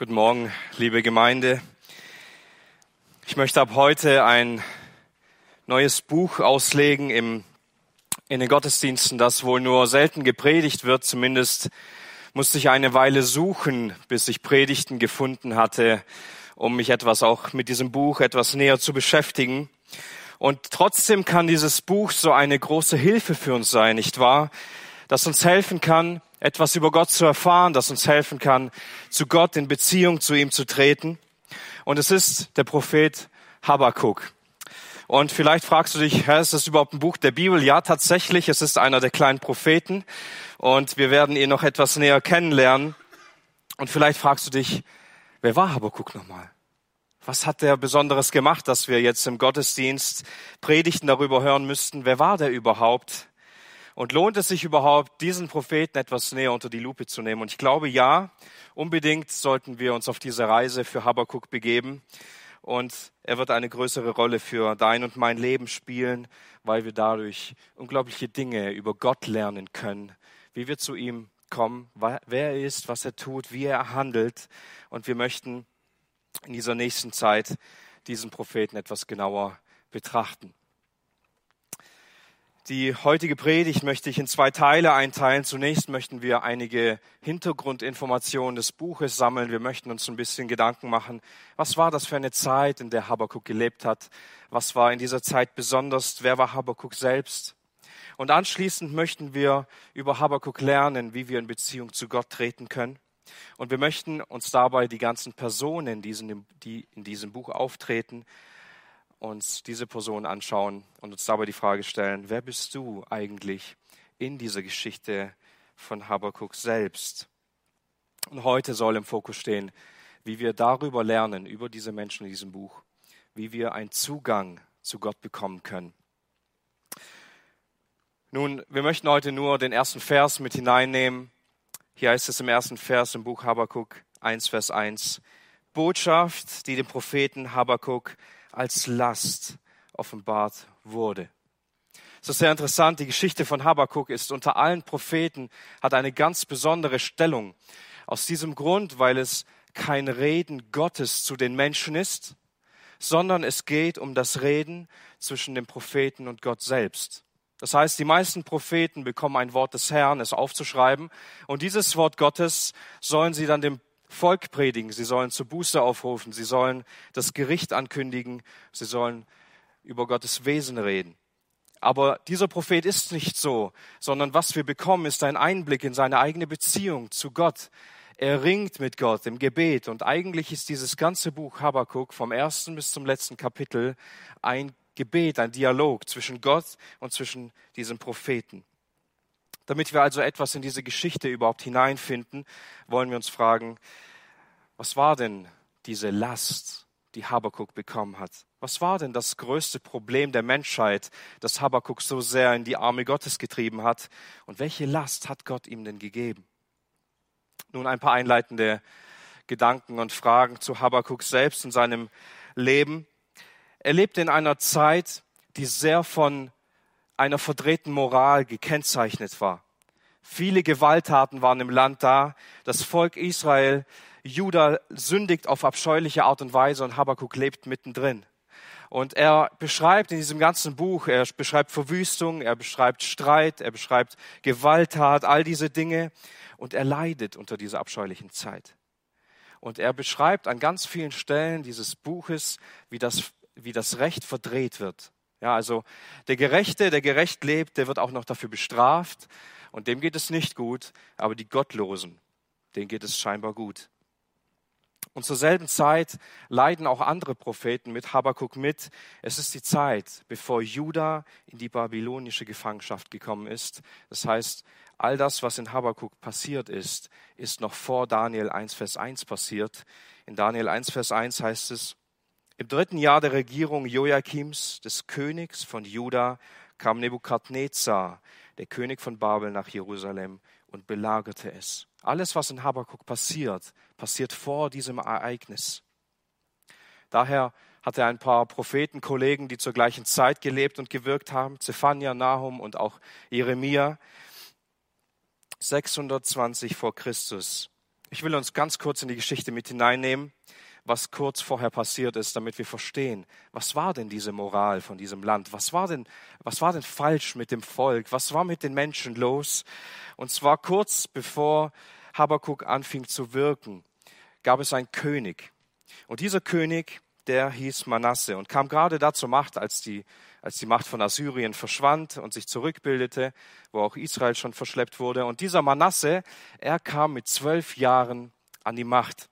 Guten Morgen, liebe Gemeinde. Ich möchte ab heute ein neues Buch auslegen im, in den Gottesdiensten, das wohl nur selten gepredigt wird. Zumindest musste ich eine Weile suchen, bis ich Predigten gefunden hatte, um mich etwas auch mit diesem Buch etwas näher zu beschäftigen. Und trotzdem kann dieses Buch so eine große Hilfe für uns sein, nicht wahr? Das uns helfen kann, etwas über Gott zu erfahren, das uns helfen kann, zu Gott in Beziehung zu ihm zu treten. Und es ist der Prophet Habakkuk. Und vielleicht fragst du dich, Herr, ist das überhaupt ein Buch der Bibel? Ja, tatsächlich, es ist einer der kleinen Propheten und wir werden ihn noch etwas näher kennenlernen. Und vielleicht fragst du dich, wer war Habakkuk nochmal? Was hat der Besonderes gemacht, dass wir jetzt im Gottesdienst Predigten darüber hören müssten? Wer war der überhaupt? Und lohnt es sich überhaupt, diesen Propheten etwas näher unter die Lupe zu nehmen? Und ich glaube, ja, unbedingt sollten wir uns auf diese Reise für Habakkuk begeben. Und er wird eine größere Rolle für dein und mein Leben spielen, weil wir dadurch unglaubliche Dinge über Gott lernen können, wie wir zu ihm kommen, wer er ist, was er tut, wie er handelt. Und wir möchten in dieser nächsten Zeit diesen Propheten etwas genauer betrachten. Die heutige Predigt möchte ich in zwei Teile einteilen. Zunächst möchten wir einige Hintergrundinformationen des Buches sammeln. Wir möchten uns ein bisschen Gedanken machen, was war das für eine Zeit, in der Habakkuk gelebt hat? Was war in dieser Zeit besonders? Wer war Habakkuk selbst? Und anschließend möchten wir über Habakkuk lernen, wie wir in Beziehung zu Gott treten können. Und wir möchten uns dabei die ganzen Personen, die in diesem Buch auftreten, uns diese Person anschauen und uns dabei die Frage stellen, wer bist du eigentlich in dieser Geschichte von Habakkuk selbst? Und heute soll im Fokus stehen, wie wir darüber lernen, über diese Menschen in diesem Buch, wie wir einen Zugang zu Gott bekommen können. Nun, wir möchten heute nur den ersten Vers mit hineinnehmen. Hier heißt es im ersten Vers im Buch Habakkuk 1, Vers 1. Botschaft, die dem Propheten Habakkuk als Last offenbart wurde. Es ist sehr interessant, die Geschichte von Habakkuk ist unter allen Propheten, hat eine ganz besondere Stellung. Aus diesem Grund, weil es kein Reden Gottes zu den Menschen ist, sondern es geht um das Reden zwischen dem Propheten und Gott selbst. Das heißt, die meisten Propheten bekommen ein Wort des Herrn, es aufzuschreiben, und dieses Wort Gottes sollen sie dann dem Volk predigen, sie sollen zur Buße aufrufen, sie sollen das Gericht ankündigen, sie sollen über Gottes Wesen reden. Aber dieser Prophet ist nicht so, sondern was wir bekommen, ist ein Einblick in seine eigene Beziehung zu Gott. Er ringt mit Gott im Gebet und eigentlich ist dieses ganze Buch Habakkuk vom ersten bis zum letzten Kapitel ein Gebet, ein Dialog zwischen Gott und zwischen diesem Propheten. Damit wir also etwas in diese Geschichte überhaupt hineinfinden, wollen wir uns fragen, was war denn diese Last, die Habakuk bekommen hat? Was war denn das größte Problem der Menschheit, das Habakuk so sehr in die Arme Gottes getrieben hat? Und welche Last hat Gott ihm denn gegeben? Nun ein paar einleitende Gedanken und Fragen zu Habakuk selbst und seinem Leben. Er lebte in einer Zeit, die sehr von einer verdrehten Moral gekennzeichnet war. Viele Gewalttaten waren im Land da. Das Volk Israel, Juda sündigt auf abscheuliche Art und Weise und Habakkuk lebt mittendrin. Und er beschreibt in diesem ganzen Buch, er beschreibt Verwüstung, er beschreibt Streit, er beschreibt Gewalttat, all diese Dinge. Und er leidet unter dieser abscheulichen Zeit. Und er beschreibt an ganz vielen Stellen dieses Buches, wie das, wie das Recht verdreht wird. Ja, also der Gerechte, der gerecht lebt, der wird auch noch dafür bestraft und dem geht es nicht gut, aber die Gottlosen, denen geht es scheinbar gut. Und zur selben Zeit leiden auch andere Propheten mit Habakkuk mit. Es ist die Zeit, bevor Juda in die babylonische Gefangenschaft gekommen ist. Das heißt, all das, was in Habakkuk passiert ist, ist noch vor Daniel 1, Vers 1 passiert. In Daniel 1, Vers 1 heißt es, im dritten Jahr der Regierung Joachims, des Königs von Juda, kam Nebukadnezar, der König von Babel, nach Jerusalem und belagerte es. Alles, was in Habakkuk passiert, passiert vor diesem Ereignis. Daher hat er ein paar Prophetenkollegen, die zur gleichen Zeit gelebt und gewirkt haben, Zephania, Nahum und auch Jeremia. 620 vor Christus Ich will uns ganz kurz in die Geschichte mit hineinnehmen, was kurz vorher passiert ist, damit wir verstehen, was war denn diese Moral von diesem Land? Was war denn, was war denn falsch mit dem Volk? Was war mit den Menschen los? Und zwar kurz bevor Habakkuk anfing zu wirken, gab es einen König. Und dieser König, der hieß Manasse und kam gerade da zur Macht, als die, als die Macht von Assyrien verschwand und sich zurückbildete, wo auch Israel schon verschleppt wurde. Und dieser Manasse, er kam mit zwölf Jahren an die Macht.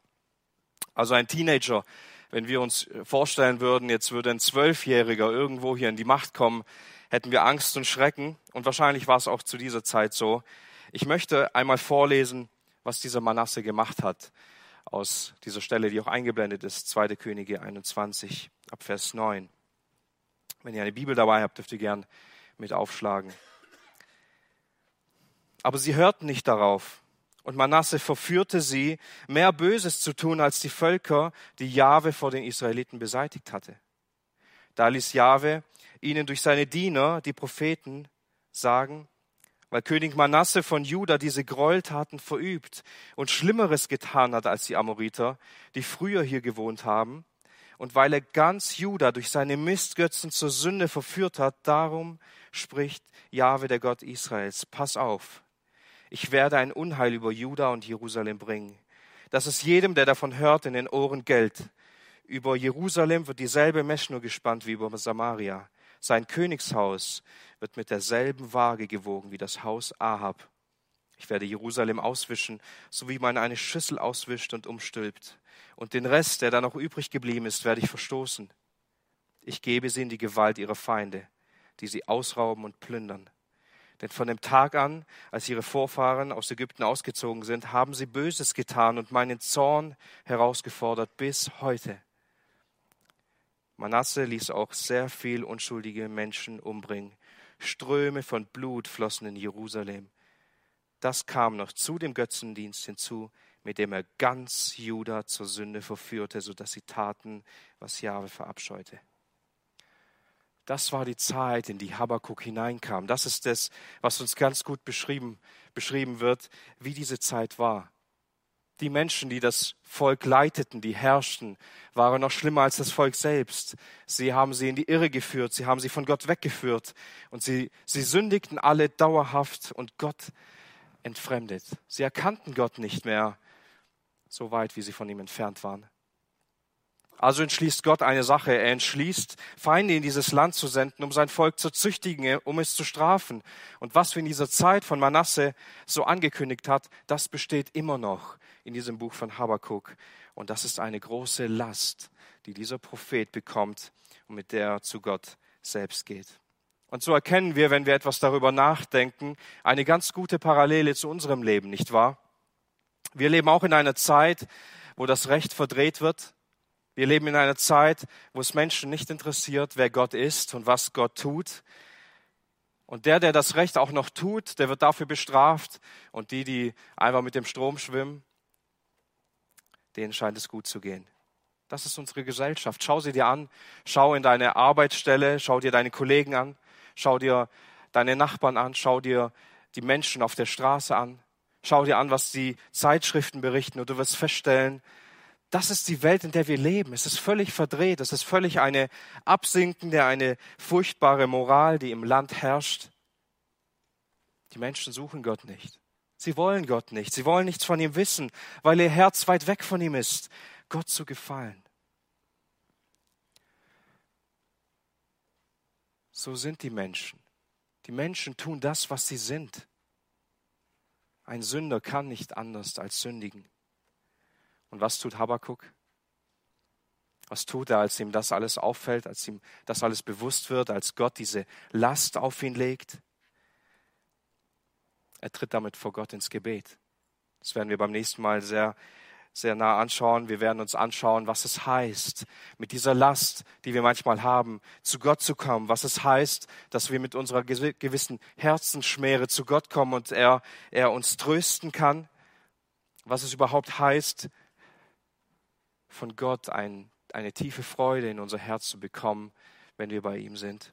Also ein Teenager, wenn wir uns vorstellen würden, jetzt würde ein Zwölfjähriger irgendwo hier in die Macht kommen, hätten wir Angst und Schrecken. Und wahrscheinlich war es auch zu dieser Zeit so. Ich möchte einmal vorlesen, was dieser Manasse gemacht hat aus dieser Stelle, die auch eingeblendet ist, 2. Könige 21 ab Vers 9. Wenn ihr eine Bibel dabei habt, dürft ihr gern mit aufschlagen. Aber sie hörten nicht darauf. Und Manasse verführte sie, mehr Böses zu tun als die Völker, die Jahwe vor den Israeliten beseitigt hatte. Da ließ Jahwe ihnen durch seine Diener, die Propheten, sagen, weil König Manasse von Juda diese Gräueltaten verübt und Schlimmeres getan hat als die Amoriter, die früher hier gewohnt haben, und weil er ganz Juda durch seine Mistgötzen zur Sünde verführt hat, darum spricht Jahwe, der Gott Israels, pass auf, ich werde ein Unheil über Juda und Jerusalem bringen, dass es jedem, der davon hört, in den Ohren gellt. Über Jerusalem wird dieselbe Meschnur gespannt wie über Samaria. Sein Königshaus wird mit derselben Waage gewogen wie das Haus Ahab. Ich werde Jerusalem auswischen, so wie man eine Schüssel auswischt und umstülpt. Und den Rest, der da noch übrig geblieben ist, werde ich verstoßen. Ich gebe sie in die Gewalt ihrer Feinde, die sie ausrauben und plündern. Denn von dem Tag an, als ihre Vorfahren aus Ägypten ausgezogen sind, haben sie Böses getan und meinen Zorn herausgefordert bis heute. Manasse ließ auch sehr viel unschuldige Menschen umbringen. Ströme von Blut flossen in Jerusalem. Das kam noch zu dem Götzendienst hinzu, mit dem er ganz Juda zur Sünde verführte, so dass sie taten, was Jahwe verabscheute. Das war die Zeit, in die Habakkuk hineinkam. Das ist das, was uns ganz gut beschrieben, beschrieben wird, wie diese Zeit war. Die Menschen, die das Volk leiteten, die herrschten, waren noch schlimmer als das Volk selbst. Sie haben sie in die Irre geführt, sie haben sie von Gott weggeführt und sie, sie sündigten alle dauerhaft und Gott entfremdet. Sie erkannten Gott nicht mehr, so weit wie sie von ihm entfernt waren. Also entschließt Gott eine Sache. Er entschließt, Feinde in dieses Land zu senden, um sein Volk zu züchtigen, um es zu strafen. Und was wir in dieser Zeit von Manasse so angekündigt hat, das besteht immer noch in diesem Buch von Habakkuk. Und das ist eine große Last, die dieser Prophet bekommt und mit der er zu Gott selbst geht. Und so erkennen wir, wenn wir etwas darüber nachdenken, eine ganz gute Parallele zu unserem Leben, nicht wahr? Wir leben auch in einer Zeit, wo das Recht verdreht wird. Wir leben in einer Zeit, wo es Menschen nicht interessiert, wer Gott ist und was Gott tut. Und der, der das Recht auch noch tut, der wird dafür bestraft. Und die, die einfach mit dem Strom schwimmen, denen scheint es gut zu gehen. Das ist unsere Gesellschaft. Schau sie dir an. Schau in deine Arbeitsstelle. Schau dir deine Kollegen an. Schau dir deine Nachbarn an. Schau dir die Menschen auf der Straße an. Schau dir an, was die Zeitschriften berichten. Und du wirst feststellen, das ist die Welt, in der wir leben. Es ist völlig verdreht. Es ist völlig eine absinkende, eine furchtbare Moral, die im Land herrscht. Die Menschen suchen Gott nicht. Sie wollen Gott nicht. Sie wollen nichts von ihm wissen, weil ihr Herz weit weg von ihm ist, Gott zu gefallen. So sind die Menschen. Die Menschen tun das, was sie sind. Ein Sünder kann nicht anders als sündigen. Und was tut Habakuk? Was tut er, als ihm das alles auffällt, als ihm das alles bewusst wird, als Gott diese Last auf ihn legt? Er tritt damit vor Gott ins Gebet. Das werden wir beim nächsten Mal sehr, sehr nah anschauen. Wir werden uns anschauen, was es heißt, mit dieser Last, die wir manchmal haben, zu Gott zu kommen. Was es heißt, dass wir mit unserer gewissen Herzensschmäre zu Gott kommen und er, er uns trösten kann. Was es überhaupt heißt, von Gott ein, eine tiefe Freude in unser Herz zu bekommen, wenn wir bei ihm sind.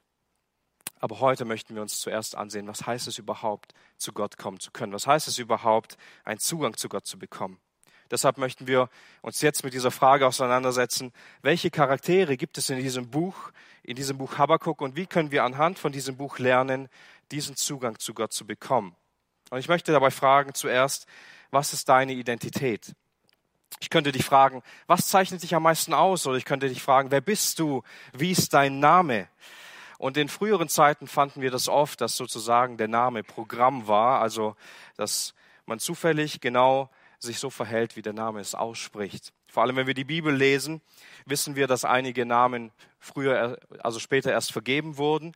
Aber heute möchten wir uns zuerst ansehen, was heißt es überhaupt, zu Gott kommen zu können? Was heißt es überhaupt, einen Zugang zu Gott zu bekommen? Deshalb möchten wir uns jetzt mit dieser Frage auseinandersetzen, welche Charaktere gibt es in diesem Buch, in diesem Buch Habakkuk und wie können wir anhand von diesem Buch lernen, diesen Zugang zu Gott zu bekommen. Und ich möchte dabei fragen zuerst, was ist deine Identität? Ich könnte dich fragen, was zeichnet dich am meisten aus? Oder ich könnte dich fragen, wer bist du? Wie ist dein Name? Und in früheren Zeiten fanden wir das oft, dass sozusagen der Name Programm war, also dass man zufällig genau sich so verhält, wie der Name es ausspricht. Vor allem, wenn wir die Bibel lesen, wissen wir, dass einige Namen früher, also später erst vergeben wurden,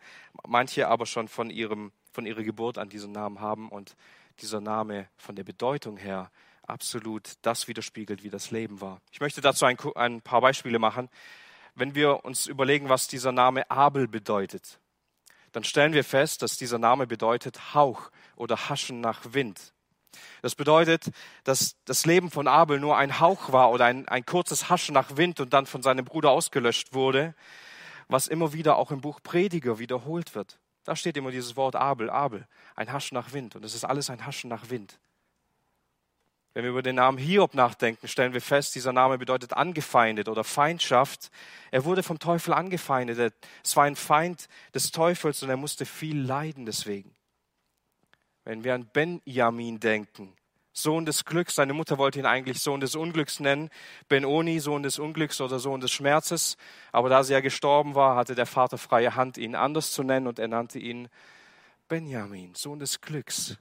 manche aber schon von ihrem, von ihrer Geburt an diesen Namen haben und dieser Name von der Bedeutung her absolut das widerspiegelt, wie das Leben war. Ich möchte dazu ein, ein paar Beispiele machen. Wenn wir uns überlegen, was dieser Name Abel bedeutet, dann stellen wir fest, dass dieser Name bedeutet Hauch oder Haschen nach Wind. Das bedeutet, dass das Leben von Abel nur ein Hauch war oder ein, ein kurzes Haschen nach Wind und dann von seinem Bruder ausgelöscht wurde, was immer wieder auch im Buch Prediger wiederholt wird. Da steht immer dieses Wort Abel, Abel, ein Haschen nach Wind. Und es ist alles ein Haschen nach Wind. Wenn wir über den Namen Hiob nachdenken, stellen wir fest, dieser Name bedeutet angefeindet oder Feindschaft. Er wurde vom Teufel angefeindet. Es war ein Feind des Teufels und er musste viel leiden deswegen. Wenn wir an Benjamin denken, Sohn des Glücks, seine Mutter wollte ihn eigentlich Sohn des Unglücks nennen, Benoni, Sohn des Unglücks oder Sohn des Schmerzes, aber da sie ja gestorben war, hatte der Vater freie Hand, ihn anders zu nennen und er nannte ihn Benjamin, Sohn des Glücks.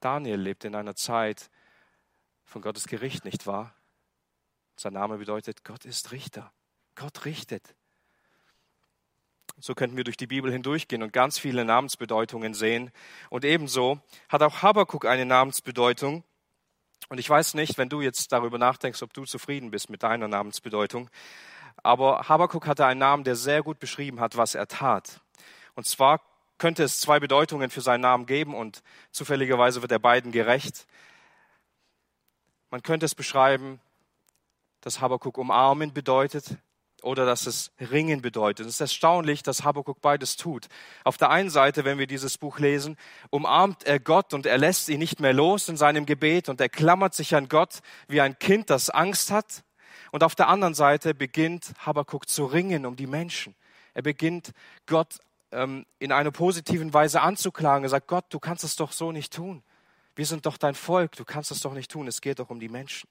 Daniel lebt in einer Zeit von Gottes Gericht, nicht wahr? Sein Name bedeutet, Gott ist Richter. Gott richtet. So könnten wir durch die Bibel hindurchgehen und ganz viele Namensbedeutungen sehen. Und ebenso hat auch Habakkuk eine Namensbedeutung. Und ich weiß nicht, wenn du jetzt darüber nachdenkst, ob du zufrieden bist mit deiner Namensbedeutung. Aber Habakkuk hatte einen Namen, der sehr gut beschrieben hat, was er tat. Und zwar könnte es zwei Bedeutungen für seinen Namen geben und zufälligerweise wird er beiden gerecht. Man könnte es beschreiben, dass Habakkuk umarmen bedeutet oder dass es ringen bedeutet. Es ist erstaunlich, dass Habakkuk beides tut. Auf der einen Seite, wenn wir dieses Buch lesen, umarmt er Gott und er lässt ihn nicht mehr los in seinem Gebet und er klammert sich an Gott wie ein Kind, das Angst hat. Und auf der anderen Seite beginnt Habakkuk zu ringen um die Menschen. Er beginnt Gott ähm, in einer positiven Weise anzuklagen. Er sagt, Gott, du kannst es doch so nicht tun. Wir sind doch dein Volk, du kannst es doch nicht tun. Es geht doch um die Menschen.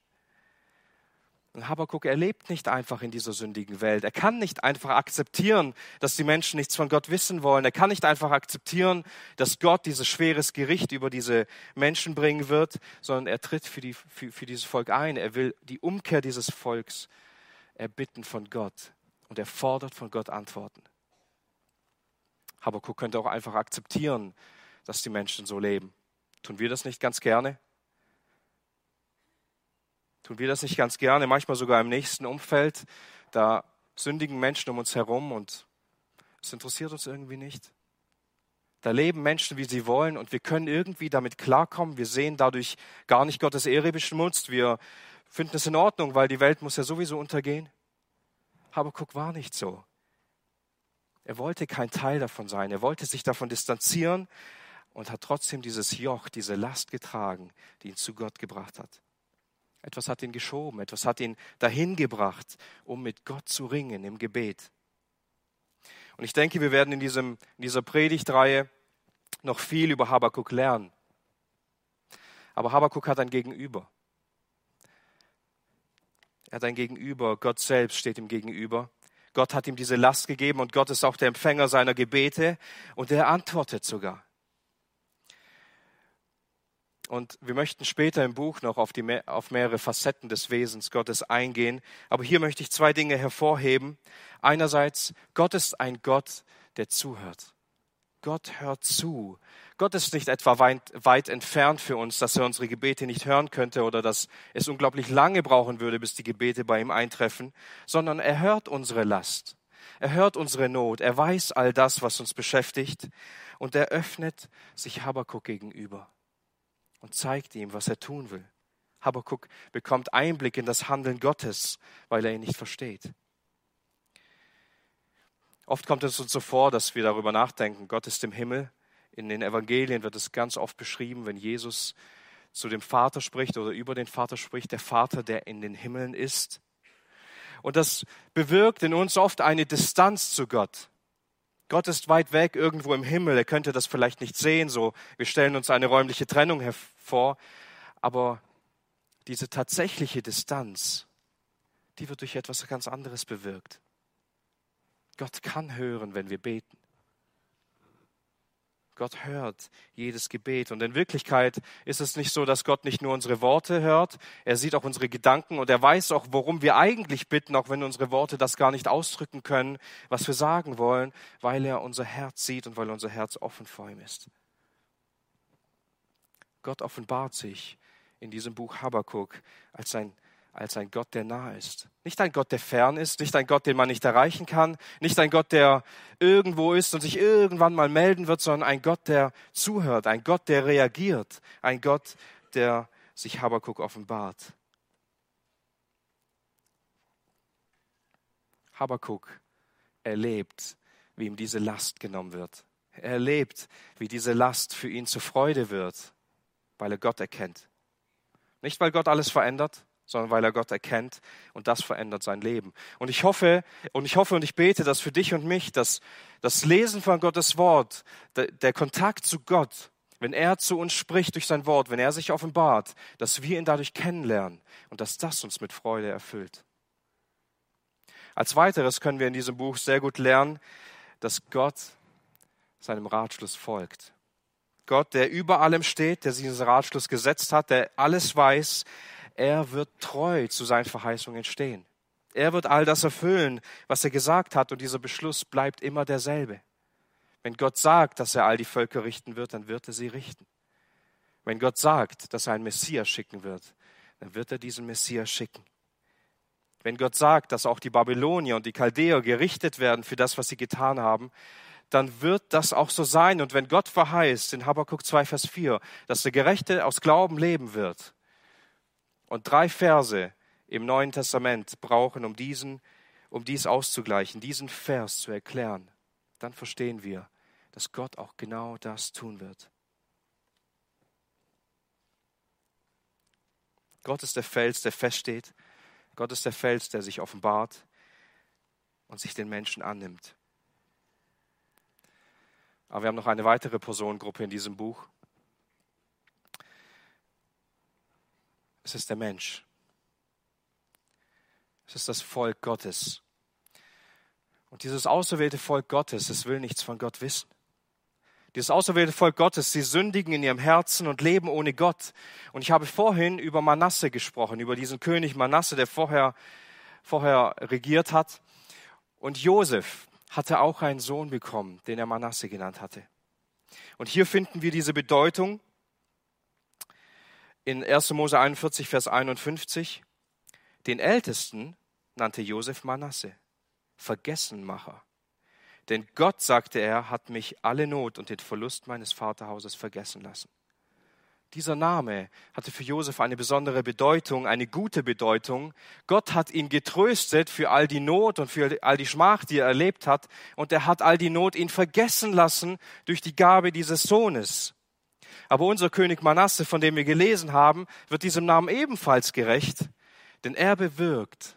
Und Habakkuk, er lebt nicht einfach in dieser sündigen Welt. Er kann nicht einfach akzeptieren, dass die Menschen nichts von Gott wissen wollen. Er kann nicht einfach akzeptieren, dass Gott dieses schweres Gericht über diese Menschen bringen wird, sondern er tritt für, die, für, für dieses Volk ein. Er will die Umkehr dieses Volks erbitten von Gott. Und er fordert von Gott Antworten. Habakkuk könnte auch einfach akzeptieren, dass die Menschen so leben. Tun wir das nicht ganz gerne? Tun wir das nicht ganz gerne, manchmal sogar im nächsten Umfeld? Da sündigen Menschen um uns herum und es interessiert uns irgendwie nicht. Da leben Menschen, wie sie wollen und wir können irgendwie damit klarkommen. Wir sehen dadurch gar nicht Gottes Ehre beschmutzt. Wir finden es in Ordnung, weil die Welt muss ja sowieso untergehen. Habakuk war nicht so. Er wollte kein Teil davon sein. Er wollte sich davon distanzieren und hat trotzdem dieses Joch, diese Last getragen, die ihn zu Gott gebracht hat. Etwas hat ihn geschoben, etwas hat ihn dahin gebracht, um mit Gott zu ringen im Gebet. Und ich denke, wir werden in, diesem, in dieser Predigtreihe noch viel über Habakuk lernen. Aber Habakuk hat ein Gegenüber. Er hat ein Gegenüber, Gott selbst steht ihm gegenüber. Gott hat ihm diese Last gegeben und Gott ist auch der Empfänger seiner Gebete und er antwortet sogar. Und wir möchten später im Buch noch auf, die, auf mehrere Facetten des Wesens Gottes eingehen. Aber hier möchte ich zwei Dinge hervorheben. Einerseits, Gott ist ein Gott, der zuhört. Gott hört zu. Gott ist nicht etwa weit, weit, entfernt für uns, dass er unsere Gebete nicht hören könnte oder dass es unglaublich lange brauchen würde, bis die Gebete bei ihm eintreffen, sondern er hört unsere Last. Er hört unsere Not. Er weiß all das, was uns beschäftigt. Und er öffnet sich Habakkuk gegenüber und zeigt ihm, was er tun will. Habakkuk bekommt Einblick in das Handeln Gottes, weil er ihn nicht versteht. Oft kommt es uns so vor, dass wir darüber nachdenken, Gott ist im Himmel. In den Evangelien wird es ganz oft beschrieben, wenn Jesus zu dem Vater spricht oder über den Vater spricht, der Vater, der in den Himmeln ist. Und das bewirkt in uns oft eine Distanz zu Gott. Gott ist weit weg, irgendwo im Himmel. Er könnte das vielleicht nicht sehen, so. Wir stellen uns eine räumliche Trennung hervor. Aber diese tatsächliche Distanz, die wird durch etwas ganz anderes bewirkt. Gott kann hören, wenn wir beten. Gott hört jedes Gebet. Und in Wirklichkeit ist es nicht so, dass Gott nicht nur unsere Worte hört, er sieht auch unsere Gedanken und er weiß auch, worum wir eigentlich bitten, auch wenn unsere Worte das gar nicht ausdrücken können, was wir sagen wollen, weil er unser Herz sieht und weil unser Herz offen vor ihm ist. Gott offenbart sich in diesem Buch Habakkuk als ein als ein Gott, der nah ist. Nicht ein Gott, der fern ist, nicht ein Gott, den man nicht erreichen kann, nicht ein Gott, der irgendwo ist und sich irgendwann mal melden wird, sondern ein Gott, der zuhört, ein Gott, der reagiert, ein Gott, der sich Habakkuk offenbart. Habakkuk erlebt, wie ihm diese Last genommen wird. Er erlebt, wie diese Last für ihn zur Freude wird, weil er Gott erkennt. Nicht, weil Gott alles verändert, sondern weil er Gott erkennt und das verändert sein Leben. Und ich hoffe, und ich hoffe und ich bete, dass für dich und mich das, das Lesen von Gottes Wort, der, der Kontakt zu Gott, wenn er zu uns spricht durch sein Wort, wenn er sich offenbart, dass wir ihn dadurch kennenlernen und dass das uns mit Freude erfüllt. Als weiteres können wir in diesem Buch sehr gut lernen, dass Gott seinem Ratschluss folgt. Gott, der über allem steht, der diesen Ratschluss gesetzt hat, der alles weiß, er wird treu zu seinen Verheißungen stehen. Er wird all das erfüllen, was er gesagt hat, und dieser Beschluss bleibt immer derselbe. Wenn Gott sagt, dass er all die Völker richten wird, dann wird er sie richten. Wenn Gott sagt, dass er einen Messias schicken wird, dann wird er diesen Messias schicken. Wenn Gott sagt, dass auch die Babylonier und die Chaldäer gerichtet werden für das, was sie getan haben, dann wird das auch so sein. Und wenn Gott verheißt in Habakkuk 2, Vers 4, dass der Gerechte aus Glauben leben wird, und drei Verse im Neuen Testament brauchen, um diesen, um dies auszugleichen, diesen Vers zu erklären, dann verstehen wir, dass Gott auch genau das tun wird. Gott ist der Fels, der feststeht. Gott ist der Fels, der sich offenbart und sich den Menschen annimmt. Aber wir haben noch eine weitere Personengruppe in diesem Buch. Es ist der Mensch. Es ist das Volk Gottes. Und dieses auserwählte Volk Gottes, es will nichts von Gott wissen. Dieses auserwählte Volk Gottes, sie sündigen in ihrem Herzen und leben ohne Gott. Und ich habe vorhin über Manasse gesprochen, über diesen König Manasse, der vorher, vorher regiert hat. Und Josef hatte auch einen Sohn bekommen, den er Manasse genannt hatte. Und hier finden wir diese Bedeutung in 1. Mose 41, Vers 51, den Ältesten nannte Josef Manasse, Vergessenmacher. Denn Gott, sagte er, hat mich alle Not und den Verlust meines Vaterhauses vergessen lassen. Dieser Name hatte für Josef eine besondere Bedeutung, eine gute Bedeutung. Gott hat ihn getröstet für all die Not und für all die Schmach, die er erlebt hat. Und er hat all die Not ihn vergessen lassen durch die Gabe dieses Sohnes. Aber unser König Manasse, von dem wir gelesen haben, wird diesem Namen ebenfalls gerecht, denn er bewirkt,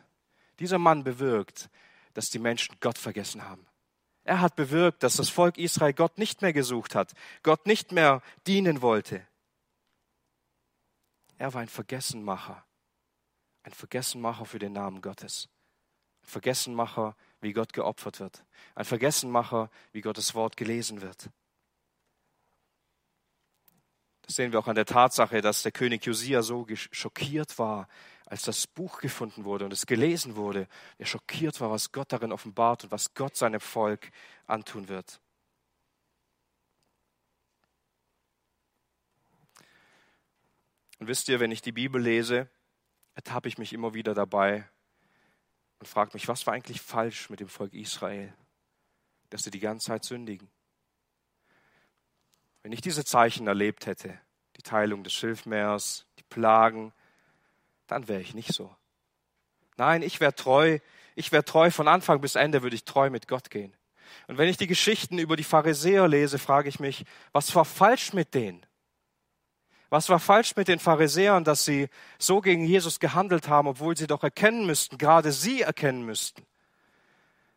dieser Mann bewirkt, dass die Menschen Gott vergessen haben. Er hat bewirkt, dass das Volk Israel Gott nicht mehr gesucht hat, Gott nicht mehr dienen wollte. Er war ein Vergessenmacher, ein Vergessenmacher für den Namen Gottes, ein Vergessenmacher, wie Gott geopfert wird, ein Vergessenmacher, wie Gottes Wort gelesen wird. Das sehen wir auch an der Tatsache, dass der König Josia so schockiert war, als das Buch gefunden wurde und es gelesen wurde. Er schockiert war, was Gott darin offenbart und was Gott seinem Volk antun wird. Und wisst ihr, wenn ich die Bibel lese, ertappe ich mich immer wieder dabei und frage mich, was war eigentlich falsch mit dem Volk Israel, dass sie die ganze Zeit sündigen? Wenn ich diese Zeichen erlebt hätte, die Teilung des Schilfmeers, die Plagen, dann wäre ich nicht so. Nein, ich wäre treu, ich wäre treu von Anfang bis Ende, würde ich treu mit Gott gehen. Und wenn ich die Geschichten über die Pharisäer lese, frage ich mich, was war falsch mit denen? Was war falsch mit den Pharisäern, dass sie so gegen Jesus gehandelt haben, obwohl sie doch erkennen müssten, gerade sie erkennen müssten,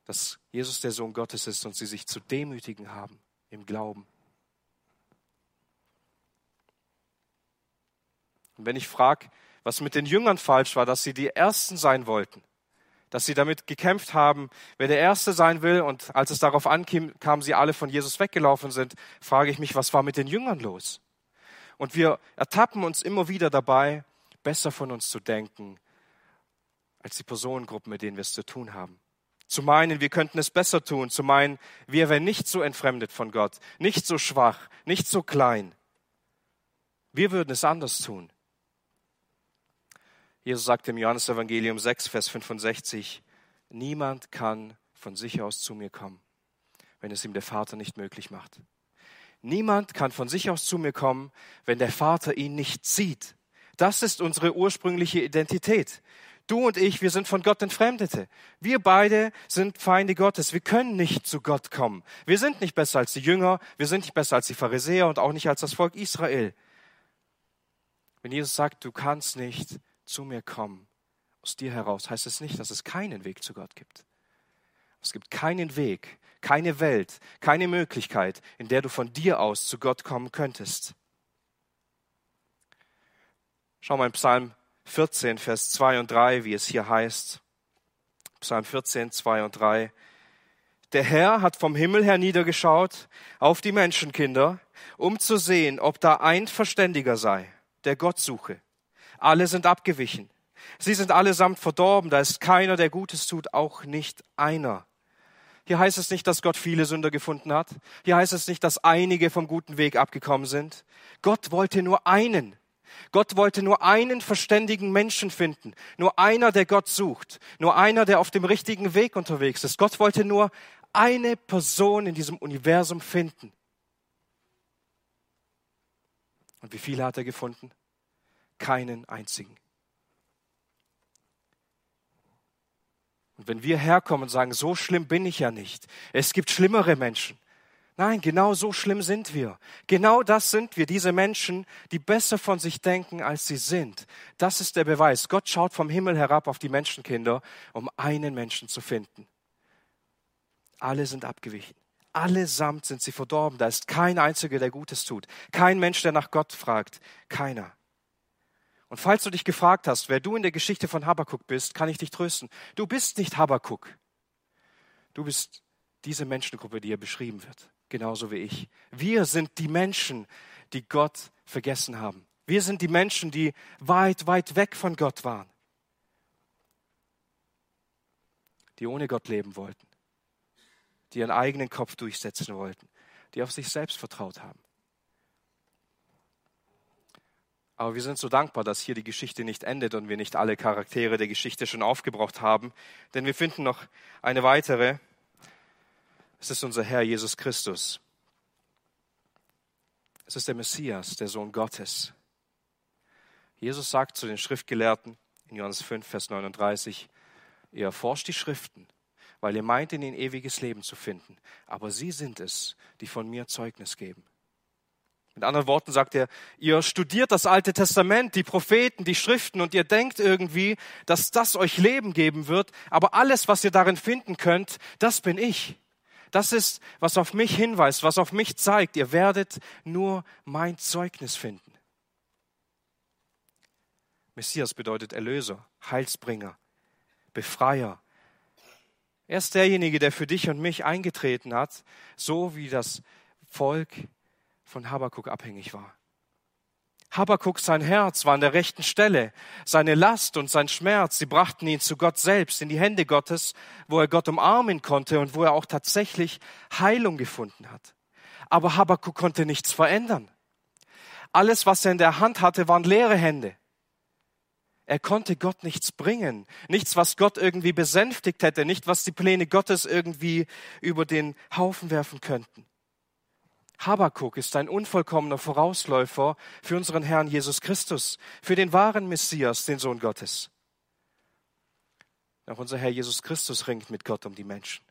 dass Jesus der Sohn Gottes ist und sie sich zu demütigen haben im Glauben? Und wenn ich frage, was mit den Jüngern falsch war, dass sie die Ersten sein wollten, dass sie damit gekämpft haben, wer der Erste sein will, und als es darauf ankam, sie alle von Jesus weggelaufen sind, frage ich mich, was war mit den Jüngern los? Und wir ertappen uns immer wieder dabei, besser von uns zu denken, als die Personengruppen, mit denen wir es zu tun haben. Zu meinen, wir könnten es besser tun, zu meinen, wir wären nicht so entfremdet von Gott, nicht so schwach, nicht so klein. Wir würden es anders tun. Jesus sagt im Johannesevangelium 6, Vers 65, niemand kann von sich aus zu mir kommen, wenn es ihm der Vater nicht möglich macht. Niemand kann von sich aus zu mir kommen, wenn der Vater ihn nicht sieht. Das ist unsere ursprüngliche Identität. Du und ich, wir sind von Gott Entfremdete. Wir beide sind Feinde Gottes. Wir können nicht zu Gott kommen. Wir sind nicht besser als die Jünger, wir sind nicht besser als die Pharisäer und auch nicht als das Volk Israel. Wenn Jesus sagt, du kannst nicht zu mir kommen, aus dir heraus, heißt es nicht, dass es keinen Weg zu Gott gibt. Es gibt keinen Weg, keine Welt, keine Möglichkeit, in der du von dir aus zu Gott kommen könntest. Schau mal in Psalm 14, Vers 2 und 3, wie es hier heißt. Psalm 14, 2 und 3. Der Herr hat vom Himmel her niedergeschaut auf die Menschenkinder, um zu sehen, ob da ein Verständiger sei, der Gott suche. Alle sind abgewichen. Sie sind allesamt verdorben. Da ist keiner, der Gutes tut, auch nicht einer. Hier heißt es nicht, dass Gott viele Sünder gefunden hat. Hier heißt es nicht, dass einige vom guten Weg abgekommen sind. Gott wollte nur einen. Gott wollte nur einen verständigen Menschen finden. Nur einer, der Gott sucht. Nur einer, der auf dem richtigen Weg unterwegs ist. Gott wollte nur eine Person in diesem Universum finden. Und wie viele hat er gefunden? Keinen einzigen. Und wenn wir herkommen und sagen, so schlimm bin ich ja nicht, es gibt schlimmere Menschen. Nein, genau so schlimm sind wir. Genau das sind wir, diese Menschen, die besser von sich denken, als sie sind. Das ist der Beweis. Gott schaut vom Himmel herab auf die Menschenkinder, um einen Menschen zu finden. Alle sind abgewichen. Allesamt sind sie verdorben. Da ist kein einziger, der Gutes tut. Kein Mensch, der nach Gott fragt. Keiner. Und falls du dich gefragt hast, wer du in der Geschichte von Habakuk bist, kann ich dich trösten. Du bist nicht Habakuk. Du bist diese Menschengruppe, die hier beschrieben wird, genauso wie ich. Wir sind die Menschen, die Gott vergessen haben. Wir sind die Menschen, die weit, weit weg von Gott waren, die ohne Gott leben wollten, die ihren eigenen Kopf durchsetzen wollten, die auf sich selbst vertraut haben. Aber wir sind so dankbar, dass hier die Geschichte nicht endet und wir nicht alle Charaktere der Geschichte schon aufgebraucht haben, denn wir finden noch eine weitere. Es ist unser Herr Jesus Christus. Es ist der Messias, der Sohn Gottes. Jesus sagt zu den Schriftgelehrten in Johannes 5, Vers 39, ihr erforscht die Schriften, weil ihr meint, in ihnen ewiges Leben zu finden. Aber sie sind es, die von mir Zeugnis geben. Mit anderen Worten sagt er, ihr studiert das Alte Testament, die Propheten, die Schriften und ihr denkt irgendwie, dass das euch Leben geben wird, aber alles, was ihr darin finden könnt, das bin ich. Das ist, was auf mich hinweist, was auf mich zeigt. Ihr werdet nur mein Zeugnis finden. Messias bedeutet Erlöser, Heilsbringer, Befreier. Er ist derjenige, der für dich und mich eingetreten hat, so wie das Volk von Habakuk abhängig war. Habakuk, sein Herz war an der rechten Stelle. Seine Last und sein Schmerz, sie brachten ihn zu Gott selbst, in die Hände Gottes, wo er Gott umarmen konnte und wo er auch tatsächlich Heilung gefunden hat. Aber Habakuk konnte nichts verändern. Alles, was er in der Hand hatte, waren leere Hände. Er konnte Gott nichts bringen, nichts, was Gott irgendwie besänftigt hätte, nicht, was die Pläne Gottes irgendwie über den Haufen werfen könnten. Habakuk ist ein unvollkommener Vorausläufer für unseren Herrn Jesus Christus, für den wahren Messias, den Sohn Gottes. Auch unser Herr Jesus Christus ringt mit Gott um die Menschen.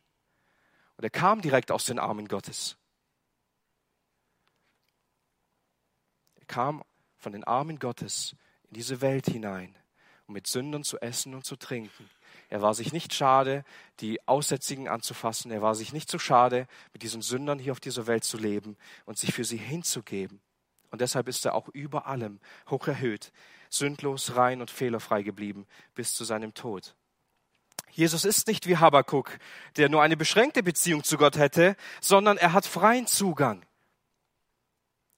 Und er kam direkt aus den Armen Gottes. Er kam von den Armen Gottes in diese Welt hinein, um mit Sündern zu essen und zu trinken. Er war sich nicht schade, die Aussätzigen anzufassen. Er war sich nicht so schade, mit diesen Sündern hier auf dieser Welt zu leben und sich für sie hinzugeben. Und deshalb ist er auch über allem hoch erhöht, sündlos, rein und fehlerfrei geblieben bis zu seinem Tod. Jesus ist nicht wie Habakuk, der nur eine beschränkte Beziehung zu Gott hätte, sondern er hat freien Zugang.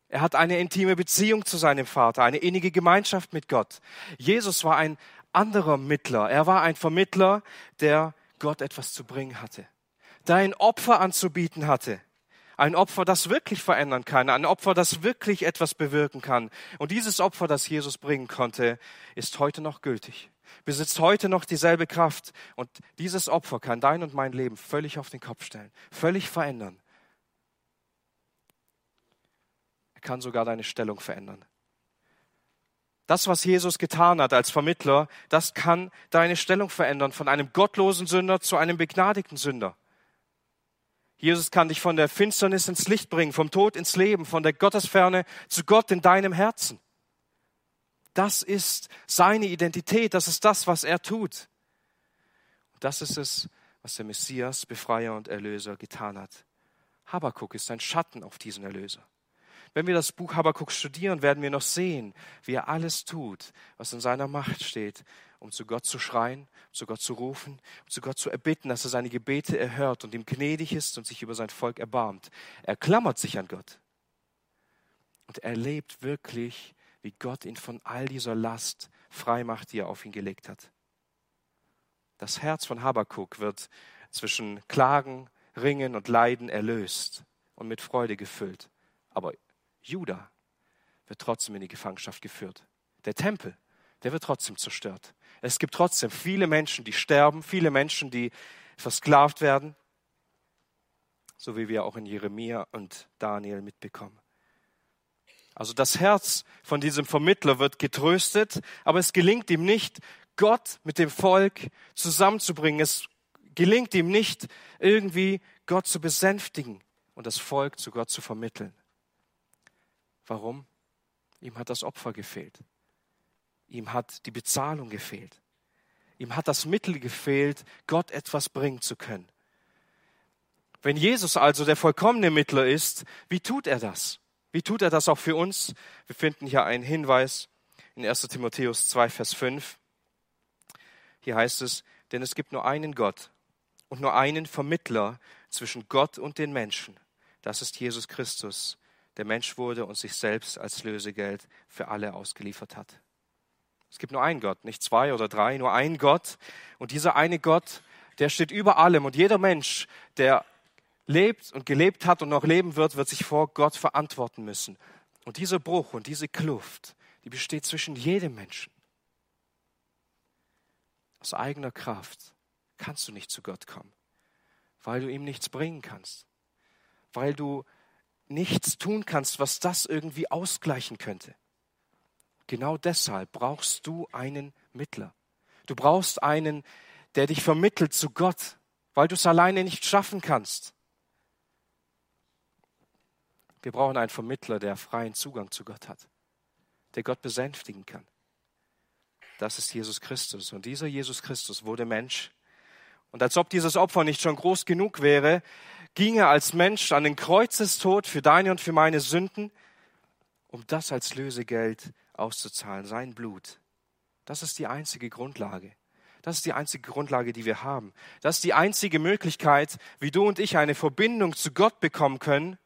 Er hat eine intime Beziehung zu seinem Vater, eine innige Gemeinschaft mit Gott. Jesus war ein anderer Mittler. Er war ein Vermittler, der Gott etwas zu bringen hatte, der ein Opfer anzubieten hatte. Ein Opfer, das wirklich verändern kann, ein Opfer, das wirklich etwas bewirken kann. Und dieses Opfer, das Jesus bringen konnte, ist heute noch gültig, besitzt heute noch dieselbe Kraft. Und dieses Opfer kann dein und mein Leben völlig auf den Kopf stellen, völlig verändern. Er kann sogar deine Stellung verändern. Das, was Jesus getan hat als Vermittler, das kann deine Stellung verändern von einem gottlosen Sünder zu einem begnadigten Sünder. Jesus kann dich von der Finsternis ins Licht bringen, vom Tod ins Leben, von der Gottesferne zu Gott in deinem Herzen. Das ist seine Identität, das ist das, was er tut. Und das ist es, was der Messias, Befreier und Erlöser getan hat. Habakuk ist ein Schatten auf diesen Erlöser. Wenn wir das Buch Habakuk studieren, werden wir noch sehen, wie er alles tut, was in seiner Macht steht, um zu Gott zu schreien, zu Gott zu rufen, zu Gott zu erbitten, dass er seine Gebete erhört und ihm gnädig ist und sich über sein Volk erbarmt. Er klammert sich an Gott. Und er lebt wirklich, wie Gott ihn von all dieser Last frei macht, die er auf ihn gelegt hat. Das Herz von Habakuk wird zwischen Klagen, Ringen und Leiden erlöst und mit Freude gefüllt. Aber Juda wird trotzdem in die Gefangenschaft geführt. Der Tempel, der wird trotzdem zerstört. Es gibt trotzdem viele Menschen, die sterben, viele Menschen, die versklavt werden, so wie wir auch in Jeremia und Daniel mitbekommen. Also das Herz von diesem Vermittler wird getröstet, aber es gelingt ihm nicht, Gott mit dem Volk zusammenzubringen. Es gelingt ihm nicht, irgendwie Gott zu besänftigen und das Volk zu Gott zu vermitteln. Warum? Ihm hat das Opfer gefehlt. Ihm hat die Bezahlung gefehlt. Ihm hat das Mittel gefehlt, Gott etwas bringen zu können. Wenn Jesus also der vollkommene Mittler ist, wie tut er das? Wie tut er das auch für uns? Wir finden hier einen Hinweis in 1 Timotheus 2, Vers 5. Hier heißt es, denn es gibt nur einen Gott und nur einen Vermittler zwischen Gott und den Menschen. Das ist Jesus Christus, der Mensch wurde und sich selbst als Lösegeld für alle ausgeliefert hat. Es gibt nur einen Gott, nicht zwei oder drei, nur einen Gott. Und dieser eine Gott, der steht über allem. Und jeder Mensch, der lebt und gelebt hat und noch leben wird, wird sich vor Gott verantworten müssen. Und dieser Bruch und diese Kluft, die besteht zwischen jedem Menschen. Aus eigener Kraft kannst du nicht zu Gott kommen, weil du ihm nichts bringen kannst, weil du nichts tun kannst, was das irgendwie ausgleichen könnte. Genau deshalb brauchst du einen Mittler. Du brauchst einen, der dich vermittelt zu Gott, weil du es alleine nicht schaffen kannst. Wir brauchen einen Vermittler, der freien Zugang zu Gott hat, der Gott besänftigen kann. Das ist Jesus Christus. Und dieser Jesus Christus wurde Mensch. Und als ob dieses Opfer nicht schon groß genug wäre, ging er als Mensch an den Kreuzestod für deine und für meine Sünden, um das als Lösegeld auszuzahlen, sein Blut. Das ist die einzige Grundlage. Das ist die einzige Grundlage, die wir haben. Das ist die einzige Möglichkeit, wie du und ich eine Verbindung zu Gott bekommen können.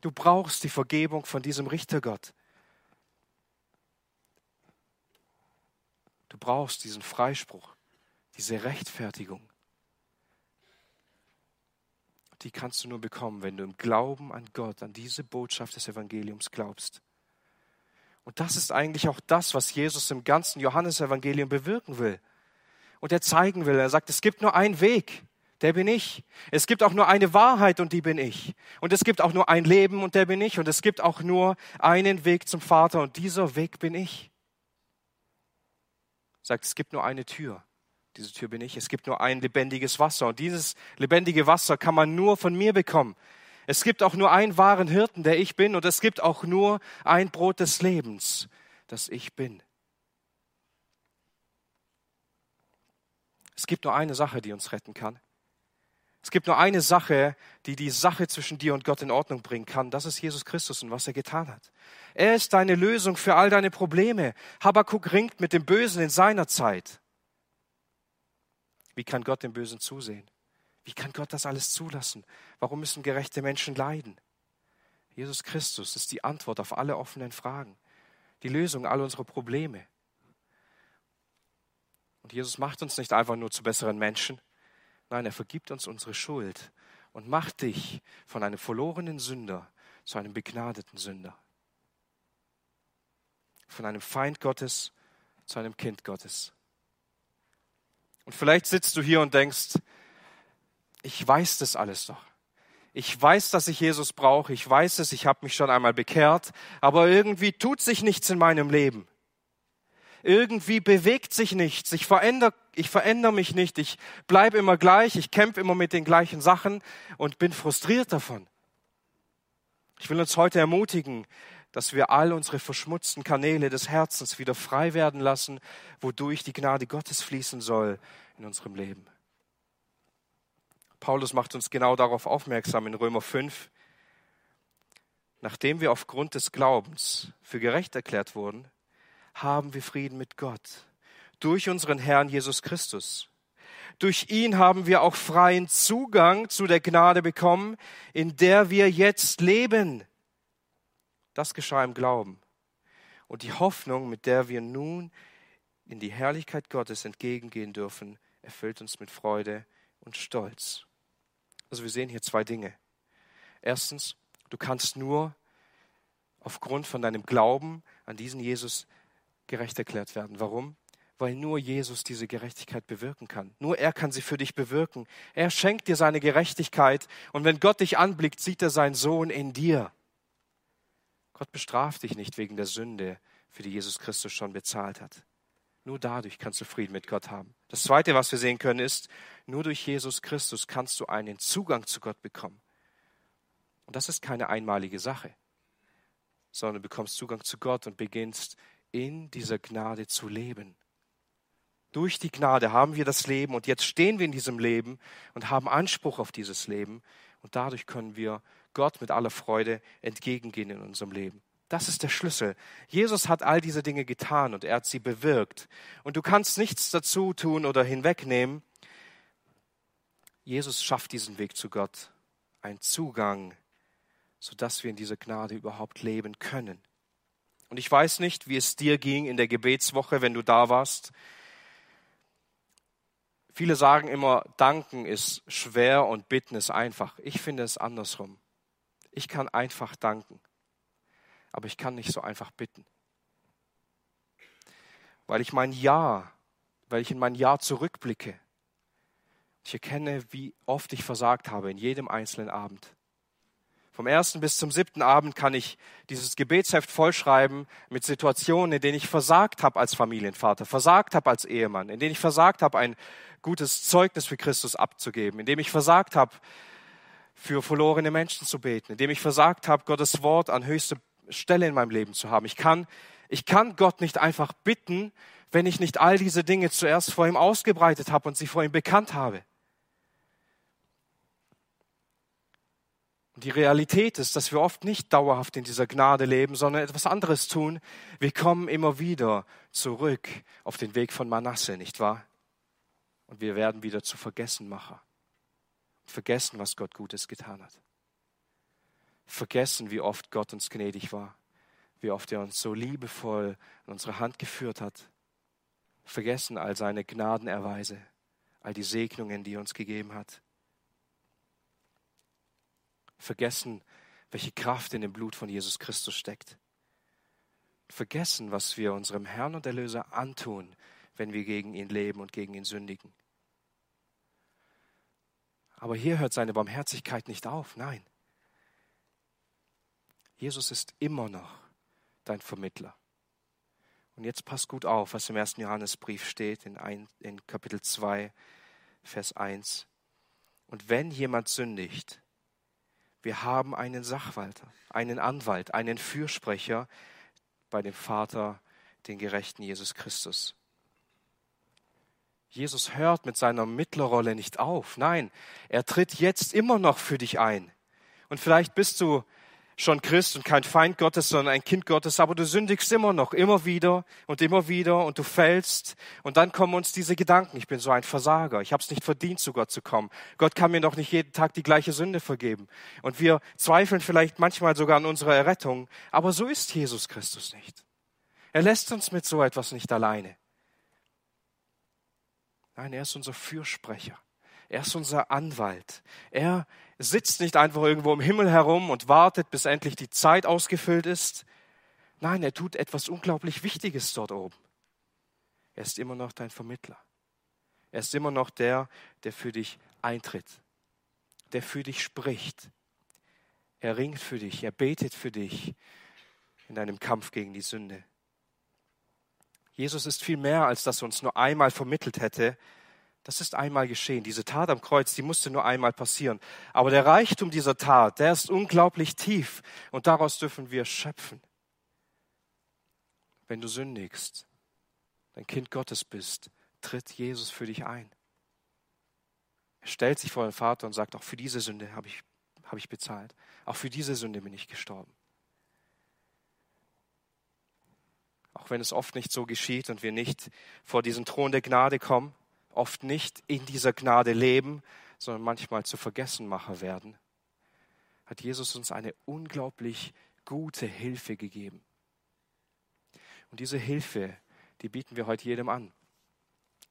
Du brauchst die Vergebung von diesem Richtergott. Du brauchst diesen Freispruch, diese Rechtfertigung die kannst du nur bekommen, wenn du im Glauben an Gott, an diese Botschaft des Evangeliums glaubst. Und das ist eigentlich auch das, was Jesus im ganzen Johannesevangelium bewirken will. Und er zeigen will. Er sagt, es gibt nur einen Weg, der bin ich. Es gibt auch nur eine Wahrheit und die bin ich. Und es gibt auch nur ein Leben und der bin ich. Und es gibt auch nur einen Weg zum Vater und dieser Weg bin ich. Er sagt, es gibt nur eine Tür diese Tür bin ich. Es gibt nur ein lebendiges Wasser und dieses lebendige Wasser kann man nur von mir bekommen. Es gibt auch nur einen wahren Hirten, der ich bin, und es gibt auch nur ein Brot des Lebens, dass ich bin. Es gibt nur eine Sache, die uns retten kann. Es gibt nur eine Sache, die die Sache zwischen dir und Gott in Ordnung bringen kann. Das ist Jesus Christus und was er getan hat. Er ist deine Lösung für all deine Probleme. Habakkuk ringt mit dem Bösen in seiner Zeit. Wie kann Gott dem Bösen zusehen? Wie kann Gott das alles zulassen? Warum müssen gerechte Menschen leiden? Jesus Christus ist die Antwort auf alle offenen Fragen, die Lösung all unserer Probleme. Und Jesus macht uns nicht einfach nur zu besseren Menschen, nein, er vergibt uns unsere Schuld und macht dich von einem verlorenen Sünder zu einem begnadeten Sünder. Von einem Feind Gottes zu einem Kind Gottes. Und vielleicht sitzt du hier und denkst, ich weiß das alles doch. Ich weiß, dass ich Jesus brauche. Ich weiß es, ich habe mich schon einmal bekehrt. Aber irgendwie tut sich nichts in meinem Leben. Irgendwie bewegt sich nichts. Ich verändere, ich verändere mich nicht. Ich bleibe immer gleich. Ich kämpfe immer mit den gleichen Sachen und bin frustriert davon. Ich will uns heute ermutigen, dass wir all unsere verschmutzten Kanäle des Herzens wieder frei werden lassen, wodurch die Gnade Gottes fließen soll in unserem Leben. Paulus macht uns genau darauf aufmerksam in Römer 5. Nachdem wir aufgrund des Glaubens für gerecht erklärt wurden, haben wir Frieden mit Gott durch unseren Herrn Jesus Christus. Durch ihn haben wir auch freien Zugang zu der Gnade bekommen, in der wir jetzt leben. Das geschah im Glauben. Und die Hoffnung, mit der wir nun in die Herrlichkeit Gottes entgegengehen dürfen, erfüllt uns mit Freude und Stolz. Also wir sehen hier zwei Dinge. Erstens, du kannst nur aufgrund von deinem Glauben an diesen Jesus gerecht erklärt werden. Warum? Weil nur Jesus diese Gerechtigkeit bewirken kann. Nur er kann sie für dich bewirken. Er schenkt dir seine Gerechtigkeit und wenn Gott dich anblickt, sieht er seinen Sohn in dir. Gott bestraft dich nicht wegen der Sünde, für die Jesus Christus schon bezahlt hat. Nur dadurch kannst du Frieden mit Gott haben. Das Zweite, was wir sehen können, ist, nur durch Jesus Christus kannst du einen Zugang zu Gott bekommen. Und das ist keine einmalige Sache, sondern du bekommst Zugang zu Gott und beginnst in dieser Gnade zu leben. Durch die Gnade haben wir das Leben und jetzt stehen wir in diesem Leben und haben Anspruch auf dieses Leben und dadurch können wir Gott mit aller Freude entgegengehen in unserem Leben. Das ist der Schlüssel. Jesus hat all diese Dinge getan und er hat sie bewirkt. Und du kannst nichts dazu tun oder hinwegnehmen. Jesus schafft diesen Weg zu Gott, einen Zugang, sodass wir in dieser Gnade überhaupt leben können. Und ich weiß nicht, wie es dir ging in der Gebetswoche, wenn du da warst. Viele sagen immer, danken ist schwer und bitten ist einfach. Ich finde es andersrum. Ich kann einfach danken aber ich kann nicht so einfach bitten. Weil ich mein Ja, weil ich in mein Ja zurückblicke. Ich erkenne, wie oft ich versagt habe in jedem einzelnen Abend. Vom ersten bis zum siebten Abend kann ich dieses Gebetsheft vollschreiben mit Situationen, in denen ich versagt habe als Familienvater, versagt habe als Ehemann, in denen ich versagt habe, ein gutes Zeugnis für Christus abzugeben, in dem ich versagt habe, für verlorene Menschen zu beten, in dem ich versagt habe, Gottes Wort an höchste Stelle in meinem Leben zu haben. Ich kann, ich kann Gott nicht einfach bitten, wenn ich nicht all diese Dinge zuerst vor ihm ausgebreitet habe und sie vor ihm bekannt habe. Die Realität ist, dass wir oft nicht dauerhaft in dieser Gnade leben, sondern etwas anderes tun. Wir kommen immer wieder zurück auf den Weg von Manasse, nicht wahr? Und wir werden wieder zu Vergessenmacher. Vergessen, was Gott Gutes getan hat. Vergessen, wie oft Gott uns gnädig war, wie oft er uns so liebevoll in unsere Hand geführt hat, vergessen all seine Gnadenerweise, all die Segnungen, die er uns gegeben hat, vergessen, welche Kraft in dem Blut von Jesus Christus steckt, vergessen, was wir unserem Herrn und Erlöser antun, wenn wir gegen ihn leben und gegen ihn sündigen. Aber hier hört seine Barmherzigkeit nicht auf, nein. Jesus ist immer noch dein Vermittler. Und jetzt pass gut auf, was im ersten Johannesbrief steht, in, ein, in Kapitel 2, Vers 1. Und wenn jemand sündigt, wir haben einen Sachwalter, einen Anwalt, einen Fürsprecher bei dem Vater den gerechten Jesus Christus. Jesus hört mit seiner Mittlerrolle nicht auf. Nein, er tritt jetzt immer noch für dich ein. Und vielleicht bist du schon Christ und kein Feind Gottes, sondern ein Kind Gottes, aber du sündigst immer noch, immer wieder und immer wieder und du fällst und dann kommen uns diese Gedanken, ich bin so ein Versager, ich habe es nicht verdient, zu Gott zu kommen. Gott kann mir doch nicht jeden Tag die gleiche Sünde vergeben. Und wir zweifeln vielleicht manchmal sogar an unserer Errettung, aber so ist Jesus Christus nicht. Er lässt uns mit so etwas nicht alleine. Nein, er ist unser Fürsprecher. Er ist unser Anwalt. Er sitzt nicht einfach irgendwo im Himmel herum und wartet, bis endlich die Zeit ausgefüllt ist. Nein, er tut etwas unglaublich Wichtiges dort oben. Er ist immer noch dein Vermittler. Er ist immer noch der, der für dich eintritt, der für dich spricht. Er ringt für dich, er betet für dich in deinem Kampf gegen die Sünde. Jesus ist viel mehr, als dass er uns nur einmal vermittelt hätte, das ist einmal geschehen. Diese Tat am Kreuz, die musste nur einmal passieren. Aber der Reichtum dieser Tat, der ist unglaublich tief und daraus dürfen wir schöpfen. Wenn du sündigst, ein Kind Gottes bist, tritt Jesus für dich ein. Er stellt sich vor den Vater und sagt, auch für diese Sünde habe ich, habe ich bezahlt. Auch für diese Sünde bin ich gestorben. Auch wenn es oft nicht so geschieht und wir nicht vor diesen Thron der Gnade kommen, oft nicht in dieser Gnade leben, sondern manchmal zu Vergessenmacher werden, hat Jesus uns eine unglaublich gute Hilfe gegeben. Und diese Hilfe, die bieten wir heute jedem an.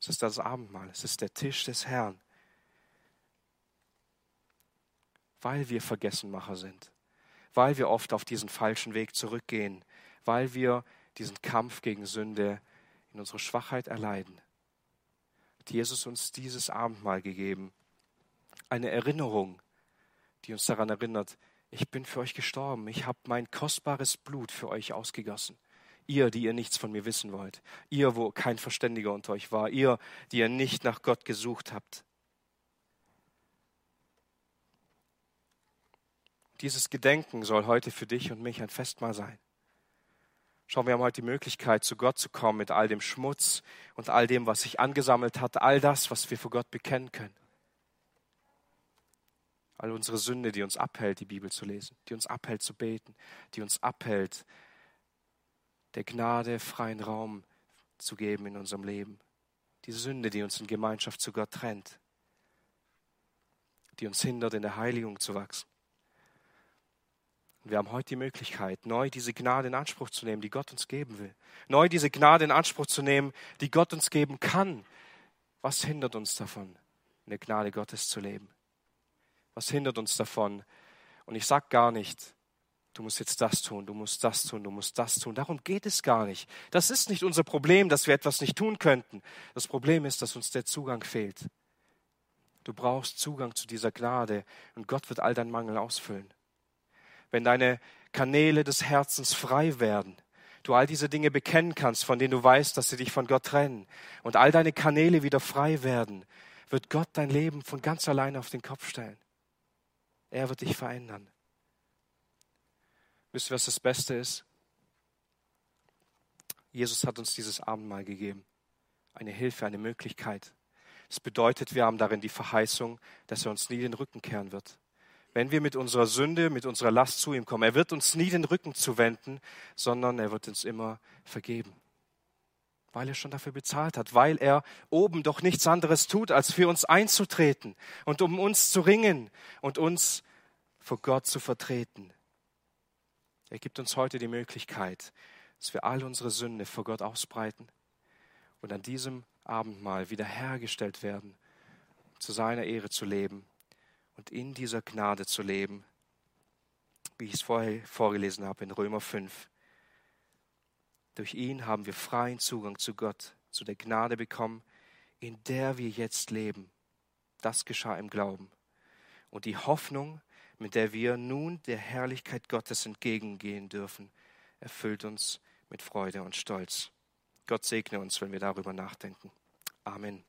Es ist das Abendmahl, es ist der Tisch des Herrn, weil wir Vergessenmacher sind, weil wir oft auf diesen falschen Weg zurückgehen, weil wir diesen Kampf gegen Sünde in unserer Schwachheit erleiden hat Jesus uns dieses Abendmahl gegeben. Eine Erinnerung, die uns daran erinnert, ich bin für euch gestorben, ich habe mein kostbares Blut für euch ausgegossen. Ihr, die ihr nichts von mir wissen wollt, ihr, wo kein Verständiger unter euch war, ihr, die ihr nicht nach Gott gesucht habt. Dieses Gedenken soll heute für dich und mich ein Festmahl sein. Schau, wir haben heute die Möglichkeit, zu Gott zu kommen mit all dem Schmutz und all dem, was sich angesammelt hat, all das, was wir vor Gott bekennen können. All unsere Sünde, die uns abhält, die Bibel zu lesen, die uns abhält zu beten, die uns abhält, der Gnade freien Raum zu geben in unserem Leben. Die Sünde, die uns in Gemeinschaft zu Gott trennt, die uns hindert, in der Heiligung zu wachsen. Wir haben heute die Möglichkeit, neu diese Gnade in Anspruch zu nehmen, die Gott uns geben will. Neu diese Gnade in Anspruch zu nehmen, die Gott uns geben kann. Was hindert uns davon, in der Gnade Gottes zu leben? Was hindert uns davon? Und ich sage gar nicht, du musst jetzt das tun, du musst das tun, du musst das tun. Darum geht es gar nicht. Das ist nicht unser Problem, dass wir etwas nicht tun könnten. Das Problem ist, dass uns der Zugang fehlt. Du brauchst Zugang zu dieser Gnade und Gott wird all deinen Mangel ausfüllen wenn deine Kanäle des Herzens frei werden, du all diese Dinge bekennen kannst, von denen du weißt, dass sie dich von Gott trennen, und all deine Kanäle wieder frei werden, wird Gott dein Leben von ganz allein auf den Kopf stellen. Er wird dich verändern. Wisst ihr, was das Beste ist? Jesus hat uns dieses Abendmahl gegeben. Eine Hilfe, eine Möglichkeit. Das bedeutet, wir haben darin die Verheißung, dass er uns nie den Rücken kehren wird wenn wir mit unserer Sünde, mit unserer Last zu ihm kommen. Er wird uns nie den Rücken zuwenden, sondern er wird uns immer vergeben. Weil er schon dafür bezahlt hat, weil er oben doch nichts anderes tut, als für uns einzutreten und um uns zu ringen und uns vor Gott zu vertreten. Er gibt uns heute die Möglichkeit, dass wir all unsere Sünde vor Gott ausbreiten und an diesem Abendmahl wiederhergestellt werden, zu seiner Ehre zu leben und in dieser Gnade zu leben, wie ich es vorher vorgelesen habe in Römer 5. Durch ihn haben wir freien Zugang zu Gott, zu der Gnade bekommen, in der wir jetzt leben. Das geschah im Glauben. Und die Hoffnung, mit der wir nun der Herrlichkeit Gottes entgegengehen dürfen, erfüllt uns mit Freude und Stolz. Gott segne uns, wenn wir darüber nachdenken. Amen.